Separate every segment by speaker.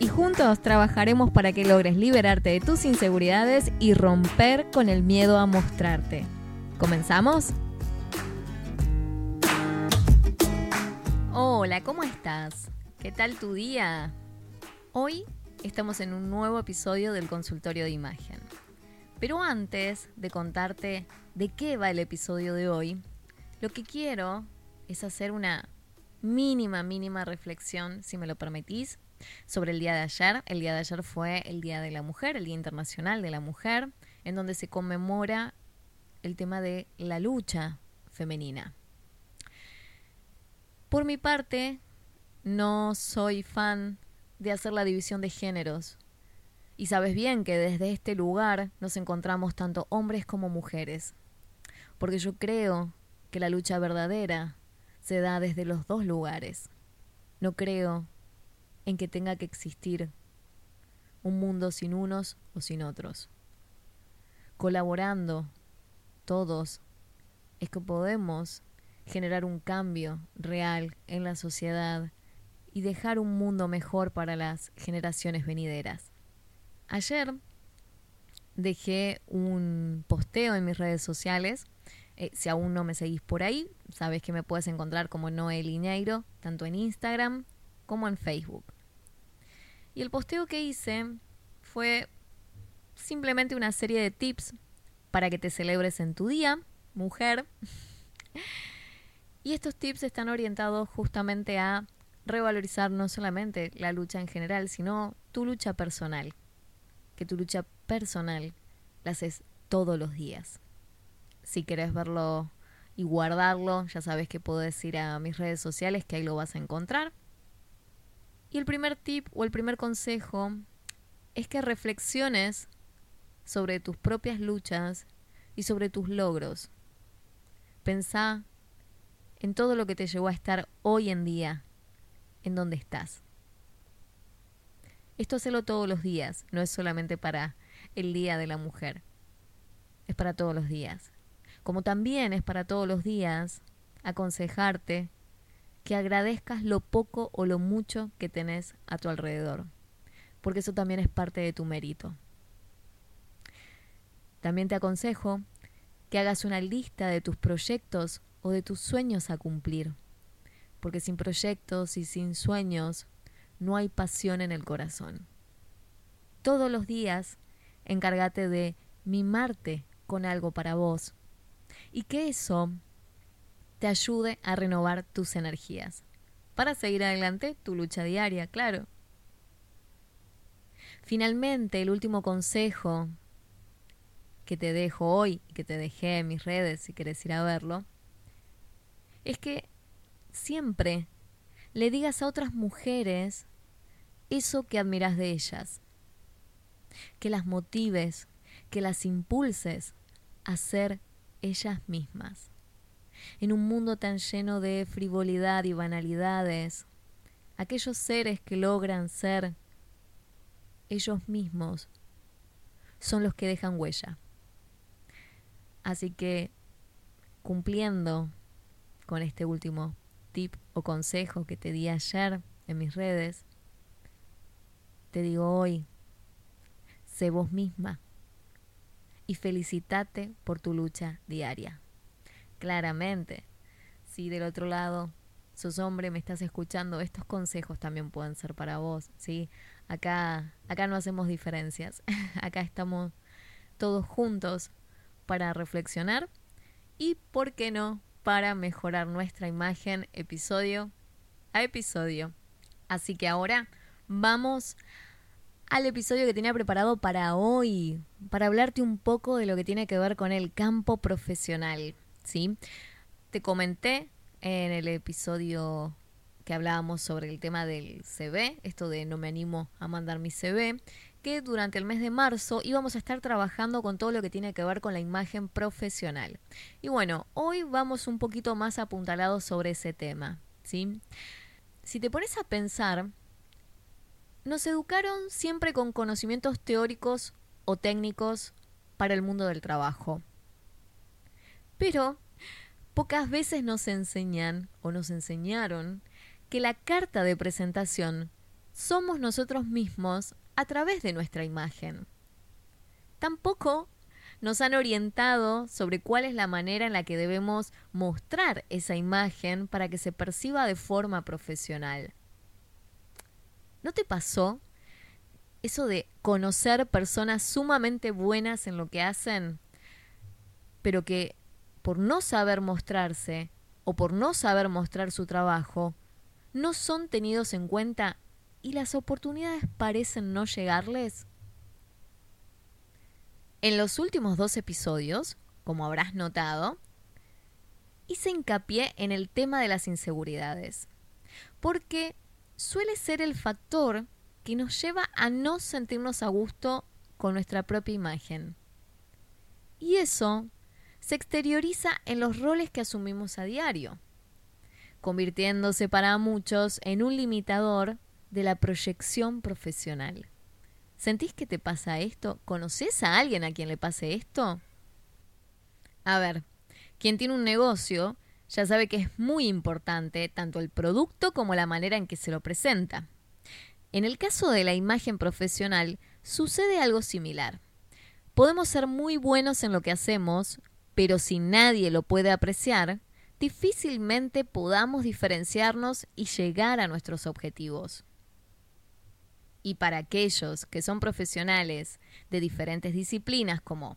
Speaker 1: y juntos trabajaremos para que logres liberarte de tus inseguridades y romper con el miedo a mostrarte. ¿Comenzamos? Hola, ¿cómo estás? ¿Qué tal tu día? Hoy estamos en un nuevo episodio del consultorio de imagen. Pero antes de contarte de qué va el episodio de hoy, lo que quiero es hacer una mínima, mínima reflexión, si me lo permitís, sobre el día de ayer. El día de ayer fue el Día de la Mujer, el Día Internacional de la Mujer, en donde se conmemora el tema de la lucha femenina. Por mi parte, no soy fan de hacer la división de géneros. Y sabes bien que desde este lugar nos encontramos tanto hombres como mujeres. Porque yo creo que la lucha verdadera se da desde los dos lugares. No creo en que tenga que existir un mundo sin unos o sin otros. Colaborando todos es que podemos generar un cambio real en la sociedad y dejar un mundo mejor para las generaciones venideras. Ayer dejé un posteo en mis redes sociales eh, si aún no me seguís por ahí, sabes que me puedes encontrar como Noel Iñeiro, tanto en Instagram como en Facebook. Y el posteo que hice fue simplemente una serie de tips para que te celebres en tu día, mujer. Y estos tips están orientados justamente a revalorizar no solamente la lucha en general, sino tu lucha personal. Que tu lucha personal la haces todos los días. Si querés verlo y guardarlo, ya sabes que puedes ir a mis redes sociales, que ahí lo vas a encontrar. Y el primer tip o el primer consejo es que reflexiones sobre tus propias luchas y sobre tus logros. Pensá en todo lo que te llevó a estar hoy en día, en donde estás. Esto hacelo todos los días, no es solamente para el Día de la Mujer, es para todos los días como también es para todos los días, aconsejarte que agradezcas lo poco o lo mucho que tenés a tu alrededor, porque eso también es parte de tu mérito. También te aconsejo que hagas una lista de tus proyectos o de tus sueños a cumplir, porque sin proyectos y sin sueños no hay pasión en el corazón. Todos los días encárgate de mimarte con algo para vos, y que eso te ayude a renovar tus energías para seguir adelante tu lucha diaria, claro. Finalmente, el último consejo que te dejo hoy que te dejé en mis redes si quieres ir a verlo, es que siempre le digas a otras mujeres eso que admiras de ellas, que las motives, que las impulses a ser ellas mismas. En un mundo tan lleno de frivolidad y banalidades, aquellos seres que logran ser ellos mismos son los que dejan huella. Así que, cumpliendo con este último tip o consejo que te di ayer en mis redes, te digo hoy, sé vos misma y felicitate por tu lucha diaria. Claramente, si del otro lado sos hombre, me estás escuchando, estos consejos también pueden ser para vos, ¿sí? Acá, acá no hacemos diferencias, acá estamos todos juntos para reflexionar y, ¿por qué no?, para mejorar nuestra imagen episodio a episodio. Así que ahora vamos al episodio que tenía preparado para hoy, para hablarte un poco de lo que tiene que ver con el campo profesional, ¿sí? Te comenté en el episodio que hablábamos sobre el tema del CV, esto de no me animo a mandar mi CV, que durante el mes de marzo íbamos a estar trabajando con todo lo que tiene que ver con la imagen profesional. Y bueno, hoy vamos un poquito más apuntalados sobre ese tema, ¿sí? Si te pones a pensar, nos educaron siempre con conocimientos teóricos o técnicos para el mundo del trabajo. Pero pocas veces nos enseñan o nos enseñaron que la carta de presentación somos nosotros mismos a través de nuestra imagen. Tampoco nos han orientado sobre cuál es la manera en la que debemos mostrar esa imagen para que se perciba de forma profesional. ¿No te pasó eso de conocer personas sumamente buenas en lo que hacen, pero que por no saber mostrarse o por no saber mostrar su trabajo, no son tenidos en cuenta y las oportunidades parecen no llegarles? En los últimos dos episodios, como habrás notado, hice hincapié en el tema de las inseguridades, porque suele ser el factor que nos lleva a no sentirnos a gusto con nuestra propia imagen. Y eso se exterioriza en los roles que asumimos a diario, convirtiéndose para muchos en un limitador de la proyección profesional. ¿Sentís que te pasa esto? ¿Conoces a alguien a quien le pase esto? A ver, quien tiene un negocio ya sabe que es muy importante tanto el producto como la manera en que se lo presenta. En el caso de la imagen profesional sucede algo similar. Podemos ser muy buenos en lo que hacemos, pero si nadie lo puede apreciar, difícilmente podamos diferenciarnos y llegar a nuestros objetivos. Y para aquellos que son profesionales de diferentes disciplinas como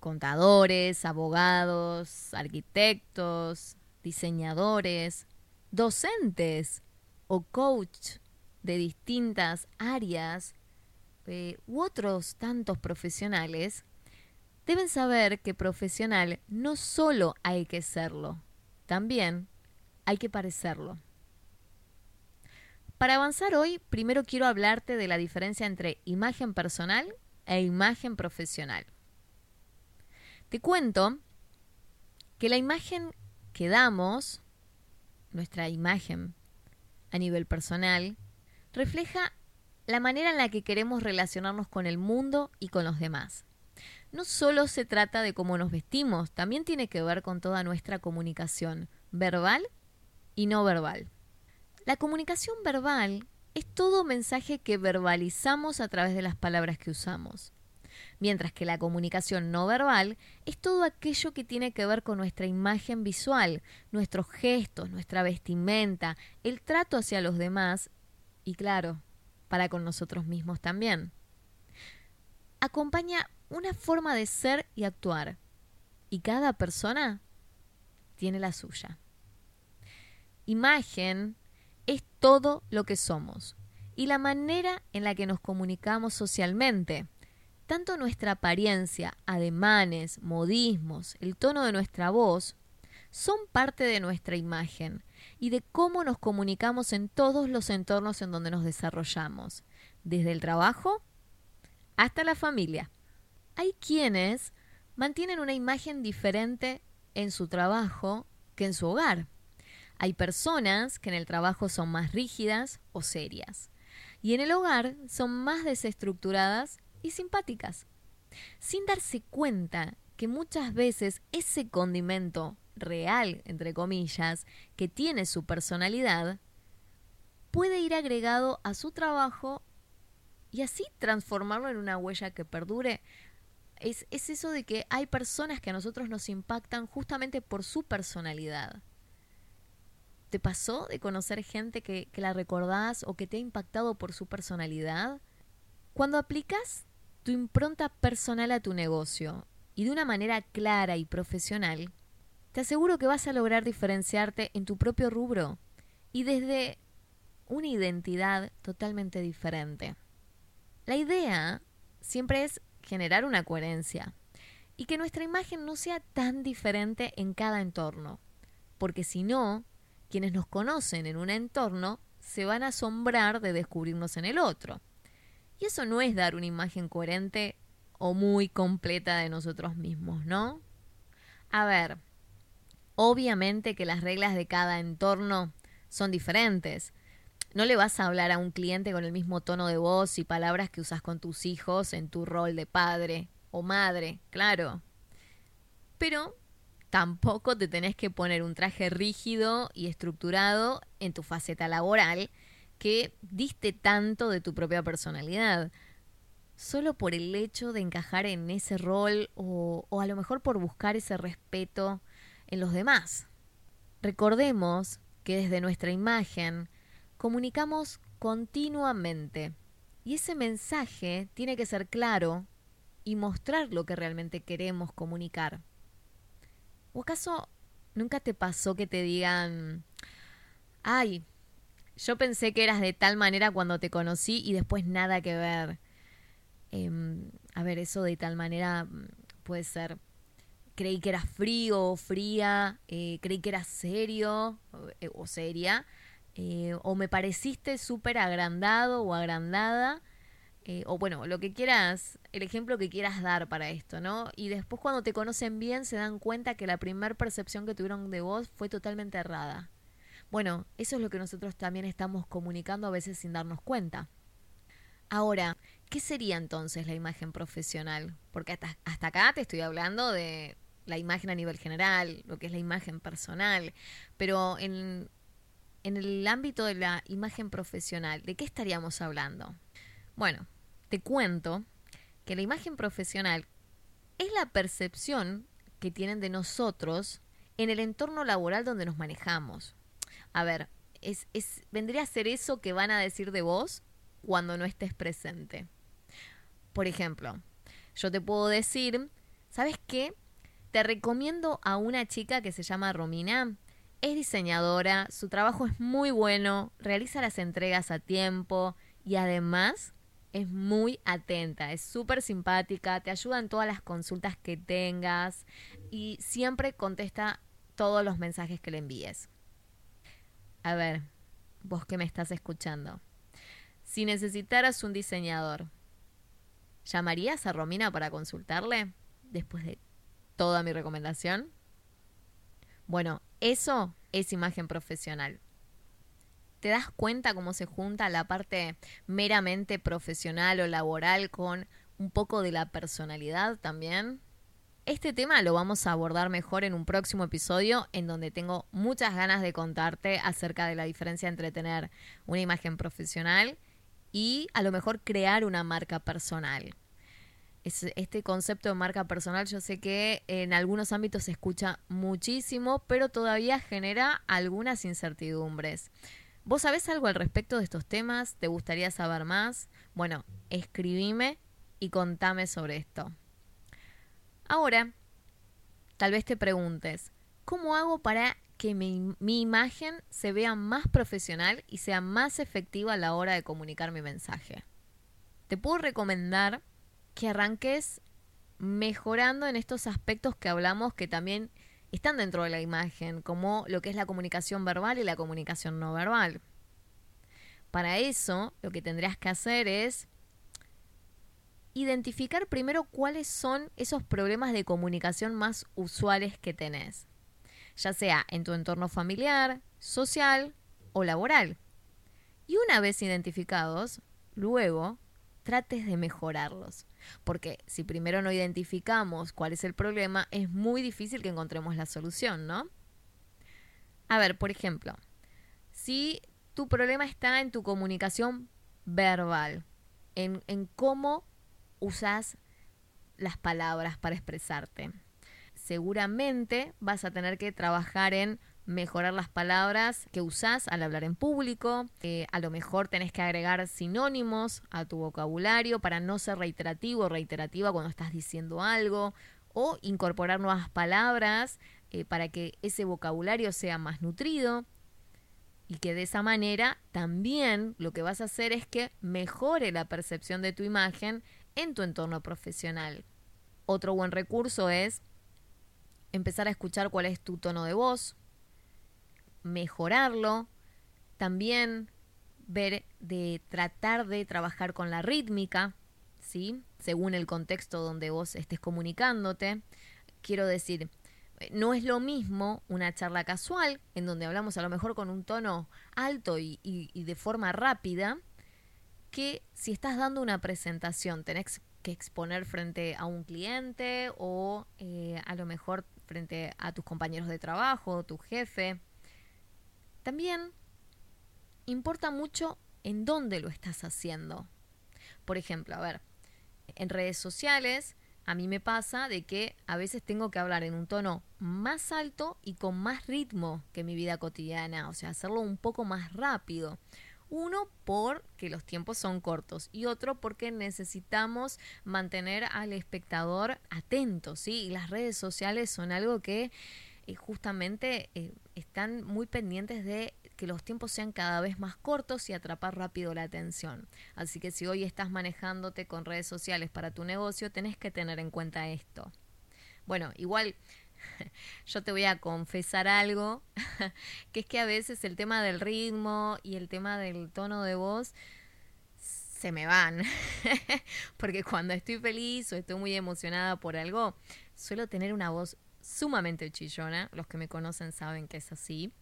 Speaker 1: contadores, abogados, arquitectos, diseñadores, docentes o coach de distintas áreas eh, u otros tantos profesionales, deben saber que profesional no solo hay que serlo, también hay que parecerlo. Para avanzar hoy, primero quiero hablarte de la diferencia entre imagen personal e imagen profesional. Te cuento que la imagen que damos, nuestra imagen a nivel personal, refleja la manera en la que queremos relacionarnos con el mundo y con los demás. No solo se trata de cómo nos vestimos, también tiene que ver con toda nuestra comunicación, verbal y no verbal. La comunicación verbal es todo mensaje que verbalizamos a través de las palabras que usamos mientras que la comunicación no verbal es todo aquello que tiene que ver con nuestra imagen visual, nuestros gestos, nuestra vestimenta, el trato hacia los demás y claro, para con nosotros mismos también. Acompaña una forma de ser y actuar, y cada persona tiene la suya. Imagen es todo lo que somos y la manera en la que nos comunicamos socialmente tanto nuestra apariencia, ademanes, modismos, el tono de nuestra voz, son parte de nuestra imagen y de cómo nos comunicamos en todos los entornos en donde nos desarrollamos, desde el trabajo hasta la familia. Hay quienes mantienen una imagen diferente en su trabajo que en su hogar. Hay personas que en el trabajo son más rígidas o serias y en el hogar son más desestructuradas y simpáticas, sin darse cuenta que muchas veces ese condimento real, entre comillas, que tiene su personalidad, puede ir agregado a su trabajo y así transformarlo en una huella que perdure. Es, es, eso de que hay personas que a nosotros nos impactan justamente por su personalidad. ¿Te pasó de conocer gente que, que la recordás o que te ha impactado por su personalidad? Cuando aplicas tu impronta personal a tu negocio y de una manera clara y profesional, te aseguro que vas a lograr diferenciarte en tu propio rubro y desde una identidad totalmente diferente. La idea siempre es generar una coherencia y que nuestra imagen no sea tan diferente en cada entorno, porque si no, quienes nos conocen en un entorno se van a asombrar de descubrirnos en el otro. Y eso no es dar una imagen coherente o muy completa de nosotros mismos, ¿no? A ver, obviamente que las reglas de cada entorno son diferentes. No le vas a hablar a un cliente con el mismo tono de voz y palabras que usas con tus hijos en tu rol de padre o madre, claro. Pero tampoco te tenés que poner un traje rígido y estructurado en tu faceta laboral que diste tanto de tu propia personalidad. Solo por el hecho de encajar en ese rol o, o a lo mejor por buscar ese respeto en los demás. Recordemos que desde nuestra imagen comunicamos continuamente y ese mensaje tiene que ser claro y mostrar lo que realmente queremos comunicar. ¿O acaso nunca te pasó que te digan, ay, yo pensé que eras de tal manera cuando te conocí y después nada que ver? Em, a ver, eso de tal manera mm, puede ser, creí que eras frío o fría, eh, creí que eras serio eh, o seria, eh, o me pareciste súper agrandado o agrandada eh, o bueno, lo que quieras, el ejemplo que quieras dar para esto, ¿no? Y después cuando te conocen bien se dan cuenta que la primera percepción que tuvieron de vos fue totalmente errada. Bueno, eso es lo que nosotros también estamos comunicando a veces sin darnos cuenta. Ahora, ¿qué sería entonces la imagen profesional? Porque hasta, hasta acá te estoy hablando de la imagen a nivel general, lo que es la imagen personal, pero en, en el ámbito de la imagen profesional, ¿de qué estaríamos hablando? Bueno, te cuento que la imagen profesional es la percepción que tienen de nosotros en el entorno laboral donde nos manejamos. A ver, es, es, vendría a ser eso que van a decir de vos cuando no estés presente. Por ejemplo, yo te puedo decir, ¿sabes qué? Te recomiendo a una chica que se llama Romina. Es diseñadora, su trabajo es muy bueno, realiza las entregas a tiempo y además es muy atenta, es súper simpática, te ayuda en todas las consultas que tengas y siempre contesta todos los mensajes que le envíes. A ver, vos que me estás escuchando. Si necesitaras un diseñador, ¿llamarías a Romina para consultarle después de toda mi recomendación? Bueno, eso es imagen profesional. ¿Te das cuenta cómo se junta la parte meramente profesional o laboral con un poco de la personalidad también? Este tema lo vamos a abordar mejor en un próximo episodio en donde tengo muchas ganas de contarte acerca de la diferencia entre tener una imagen profesional y a lo mejor crear una marca personal. Este concepto de marca personal yo sé que en algunos ámbitos se escucha muchísimo, pero todavía genera algunas incertidumbres. ¿Vos sabés algo al respecto de estos temas? ¿Te gustaría saber más? Bueno, escribime y contame sobre esto. Ahora, tal vez te preguntes, ¿cómo hago para que mi, mi, imagen se vea más profesional y sea más efectiva a la hora de comunicar mi mensaje? Te puedo recomendar que arranques mejorando en estos aspectos que hablamos que también están dentro de la imagen, como lo que es la comunicación verbal y la comunicación no verbal. Para eso, lo que tendrías que hacer es identificar primero cuáles son esos problemas de comunicación más usuales que tenés, ya sea en tu entorno familiar, social o laboral. Y una vez identificados, luego trates de mejorarlos. Porque si primero no identificamos cuál es el problema, es muy difícil que encontremos la solución, ¿no? A ver, por ejemplo, si tu problema está en tu comunicación verbal, en, en cómo usas las palabras para expresarte. Seguramente vas a tener que trabajar en mejorar las palabras que usás al hablar en público. Eh, a lo mejor tenés que agregar sinónimos a tu vocabulario para no ser reiterativo o reiterativa cuando estás diciendo algo. O incorporar nuevas palabras eh, para que ese vocabulario sea más nutrido. Y que de esa manera también lo que vas a hacer es que mejore la percepción de tu imagen en tu entorno profesional. Otro buen recurso es empezar a escuchar cuál es tu tono de voz, mejorarlo, también ver de tratar de trabajar con la rítmica, ¿sí? Según el contexto donde vos estés comunicándote. Quiero decir, no es lo mismo una charla casual, en donde hablamos a lo mejor con un tono alto y, de forma rápida, que si estás dando una presentación, tenés que exponer frente a un cliente o eh, a lo mejor frente a tus compañeros de trabajo, tu jefe. También importa mucho en dónde lo estás haciendo. Por ejemplo, a ver, en redes sociales a mí me pasa de que a veces tengo que hablar en un tono más alto y con más ritmo que mi vida cotidiana, o sea, hacerlo un poco más rápido. Uno, porque los tiempos son cortos y otro, porque necesitamos mantener al espectador atento, ¿sí? Y las redes sociales son algo que justamente eh, están muy pendientes de que los tiempos sean cada vez más cortos y atrapar rápido la atención. Así que si hoy estás manejándote con redes sociales para tu negocio, tenés que tener en cuenta esto. Bueno, igual yo te voy a confesar algo, que es que a veces el tema del ritmo y el tema del tono de voz se me van. Porque cuando estoy feliz o estoy muy emocionada por algo, suelo tener una voz sumamente chillona. Los que me conocen saben que es así.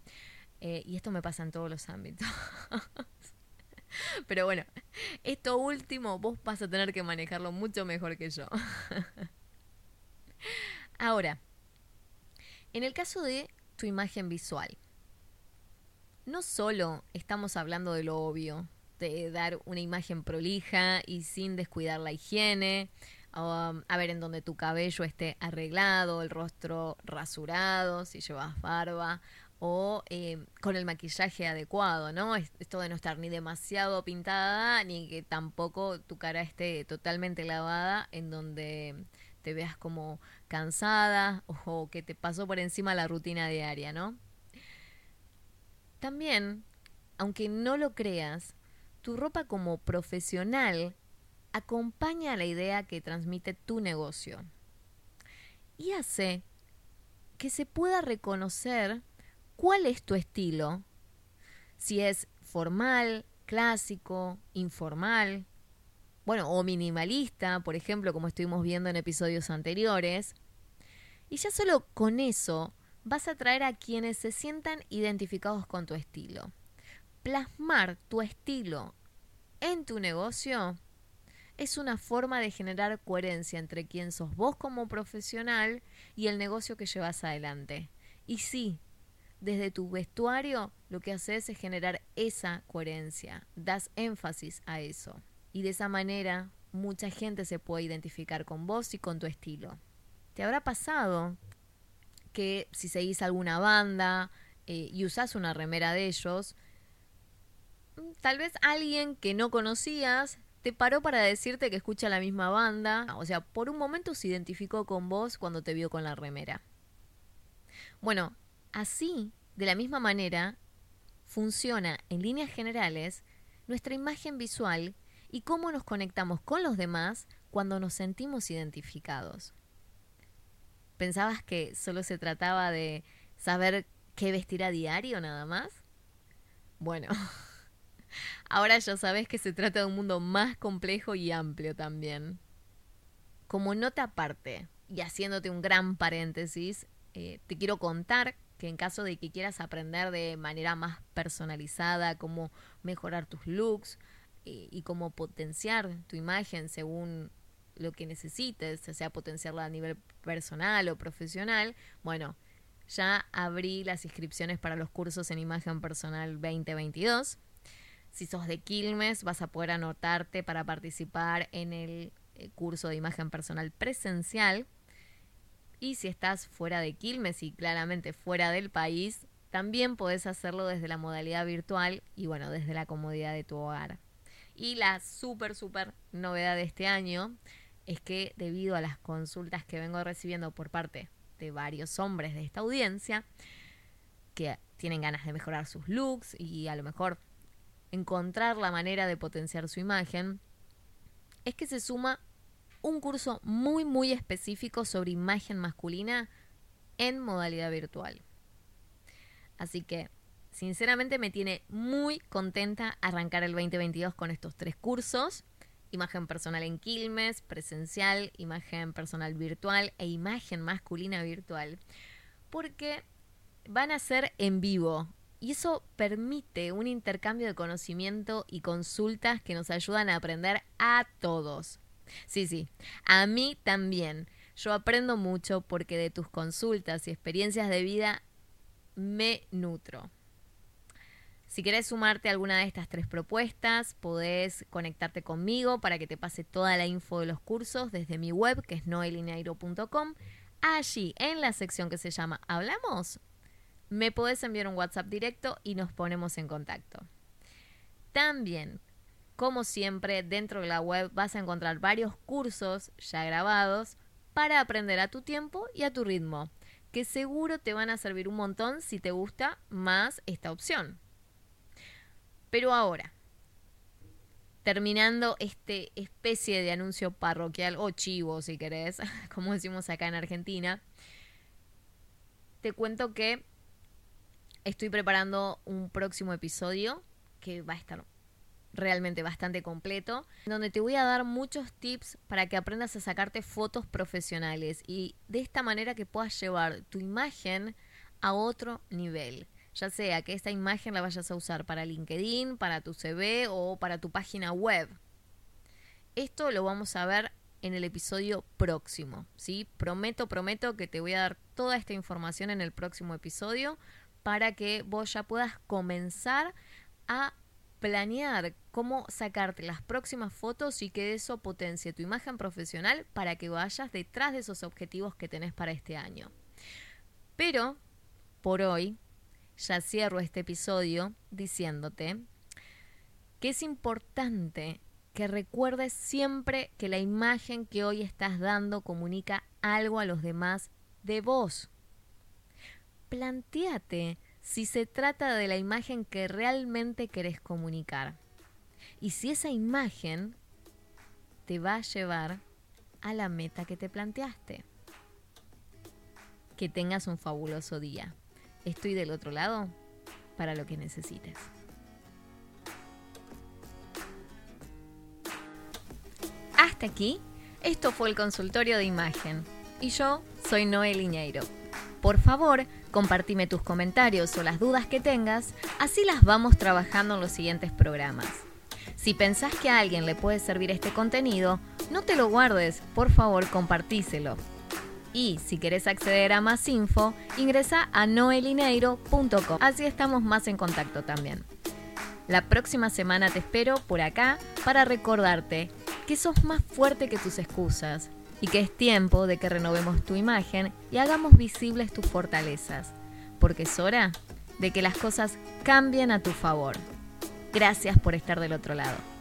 Speaker 1: Eh, y esto me pasa en todos los ámbitos. Pero bueno, esto último vos vas a tener que manejarlo mucho mejor que yo. Ahora, en el caso de tu imagen visual, no solo estamos hablando de lo obvio, de dar una imagen prolija y sin descuidar la higiene, Um, a ver en donde tu cabello esté arreglado, el rostro rasurado, si llevas barba, o eh, con el maquillaje adecuado, ¿no? Esto de no estar ni demasiado pintada, ni que tampoco tu cara esté totalmente lavada, en donde te veas como cansada o que te pasó por encima la rutina diaria, ¿no? También, aunque no lo creas, tu ropa como profesional acompaña la idea que transmite tu negocio y hace que se pueda reconocer cuál es tu estilo, si es formal, clásico, informal, bueno, o minimalista, por ejemplo, como estuvimos viendo en episodios anteriores. Y ya solo con eso vas a atraer a quienes se sientan identificados con tu estilo. Plasmar tu estilo en tu negocio es una forma de generar coherencia entre quién sos vos como profesional y el negocio que llevas adelante. Y sí, desde tu vestuario lo que haces es generar esa coherencia, das énfasis a eso. Y de esa manera mucha gente se puede identificar con vos y con tu estilo. ¿Te habrá pasado que si seguís alguna banda eh, y usás una remera de ellos, mm, tal vez alguien que no conocías te paró para decirte que escucha la misma banda, o sea, por un momento se identificó con vos cuando te vio con la remera. Bueno, así, de la misma manera, funciona en líneas generales nuestra imagen visual y cómo nos conectamos con los demás cuando nos sentimos identificados. ¿Pensabas que solo se trataba de saber qué vestir a diario nada más? Bueno, Ahora ya sabes que se trata de un mundo más complejo y amplio también. Como nota aparte, y haciéndote un gran paréntesis, eh, te quiero contar que en caso de que quieras aprender de manera más personalizada cómo mejorar tus looks eh, y cómo potenciar tu imagen según lo que necesites, sea potenciarla a nivel personal o profesional, bueno, ya abrí las inscripciones para los cursos en imagen personal 2022 si sos de Quilmes, vas a poder anotarte para participar en el eh, curso de imagen personal presencial. Y si estás fuera de Quilmes y claramente fuera del país, también podés hacerlo desde la modalidad virtual y bueno, desde la comodidad de tu hogar. Y la súper, súper novedad de este año es que debido a las consultas que vengo recibiendo por parte de varios hombres de esta audiencia, que tienen ganas de mejorar sus looks y a lo mejor encontrar la manera de potenciar su imagen, es que se suma un curso muy muy específico sobre imagen masculina en modalidad virtual. Así que sinceramente me tiene muy contenta arrancar el 2022 con estos tres cursos. Imagen personal en Quilmes, presencial, imagen personal virtual e imagen masculina virtual. Porque van a ser en vivo. Y eso permite un intercambio de conocimiento y consultas que nos ayudan a aprender a todos. Sí, sí, a mí también. Yo aprendo mucho porque de tus consultas y experiencias de vida me nutro. Si querés sumarte a alguna de estas tres propuestas, podés conectarte conmigo para que te pase toda la info de los cursos desde mi web, que es noelineiro.com. Allí, en la sección que se llama Hablamos, me podés enviar un WhatsApp directo y nos ponemos en contacto. También, como siempre, dentro de la web vas a encontrar varios cursos ya grabados para aprender a tu tiempo y a tu ritmo, que seguro te van a servir un montón si te gusta más esta opción. Pero ahora, terminando este especie de anuncio parroquial o chivo, si querés, como decimos acá en Argentina, te cuento que estoy preparando un próximo episodio que va a estar realmente bastante completo, donde te voy a dar muchos tips para que aprendas a sacarte fotos profesionales y de esta manera que puedas llevar tu imagen a otro nivel ya sea que esta imagen la vayas a usar para LinkedIn, para tu CV o para tu página web. Esto lo vamos a ver en el episodio próximo, ¿sí? Prometo, prometo que te voy a dar toda esta información en el próximo episodio para que vos ya puedas comenzar a planear cómo sacarte las próximas fotos y que eso potencie tu imagen profesional para que vayas detrás de esos objetivos que tenés para este año. Pero, por hoy, ya cierro este episodio diciéndote que es importante que recuerdes siempre que la imagen que hoy estás dando comunica algo a los demás de vos. Plantéate si se trata de la imagen que realmente querés comunicar y si esa imagen te va a llevar a la meta que te planteaste. Que tengas un fabuloso día. Estoy del otro lado para lo que necesites. Hasta aquí, esto fue el consultorio de imagen y yo soy Noel Iñeiro. Por favor, compartime tus comentarios o las dudas que tengas, así las vamos trabajando en los siguientes programas. Si pensás que a alguien le puede servir este contenido, no te lo guardes, por favor compartíselo. Y si querés acceder a más info, ingresa a noelineiro.com. Así estamos más en contacto también. La próxima semana te espero por acá para recordarte que sos más fuerte que tus excusas y que es tiempo de que renovemos tu imagen y hagamos visibles tus fortalezas, porque es hora de que las cosas cambien a tu favor. Gracias por estar del otro lado.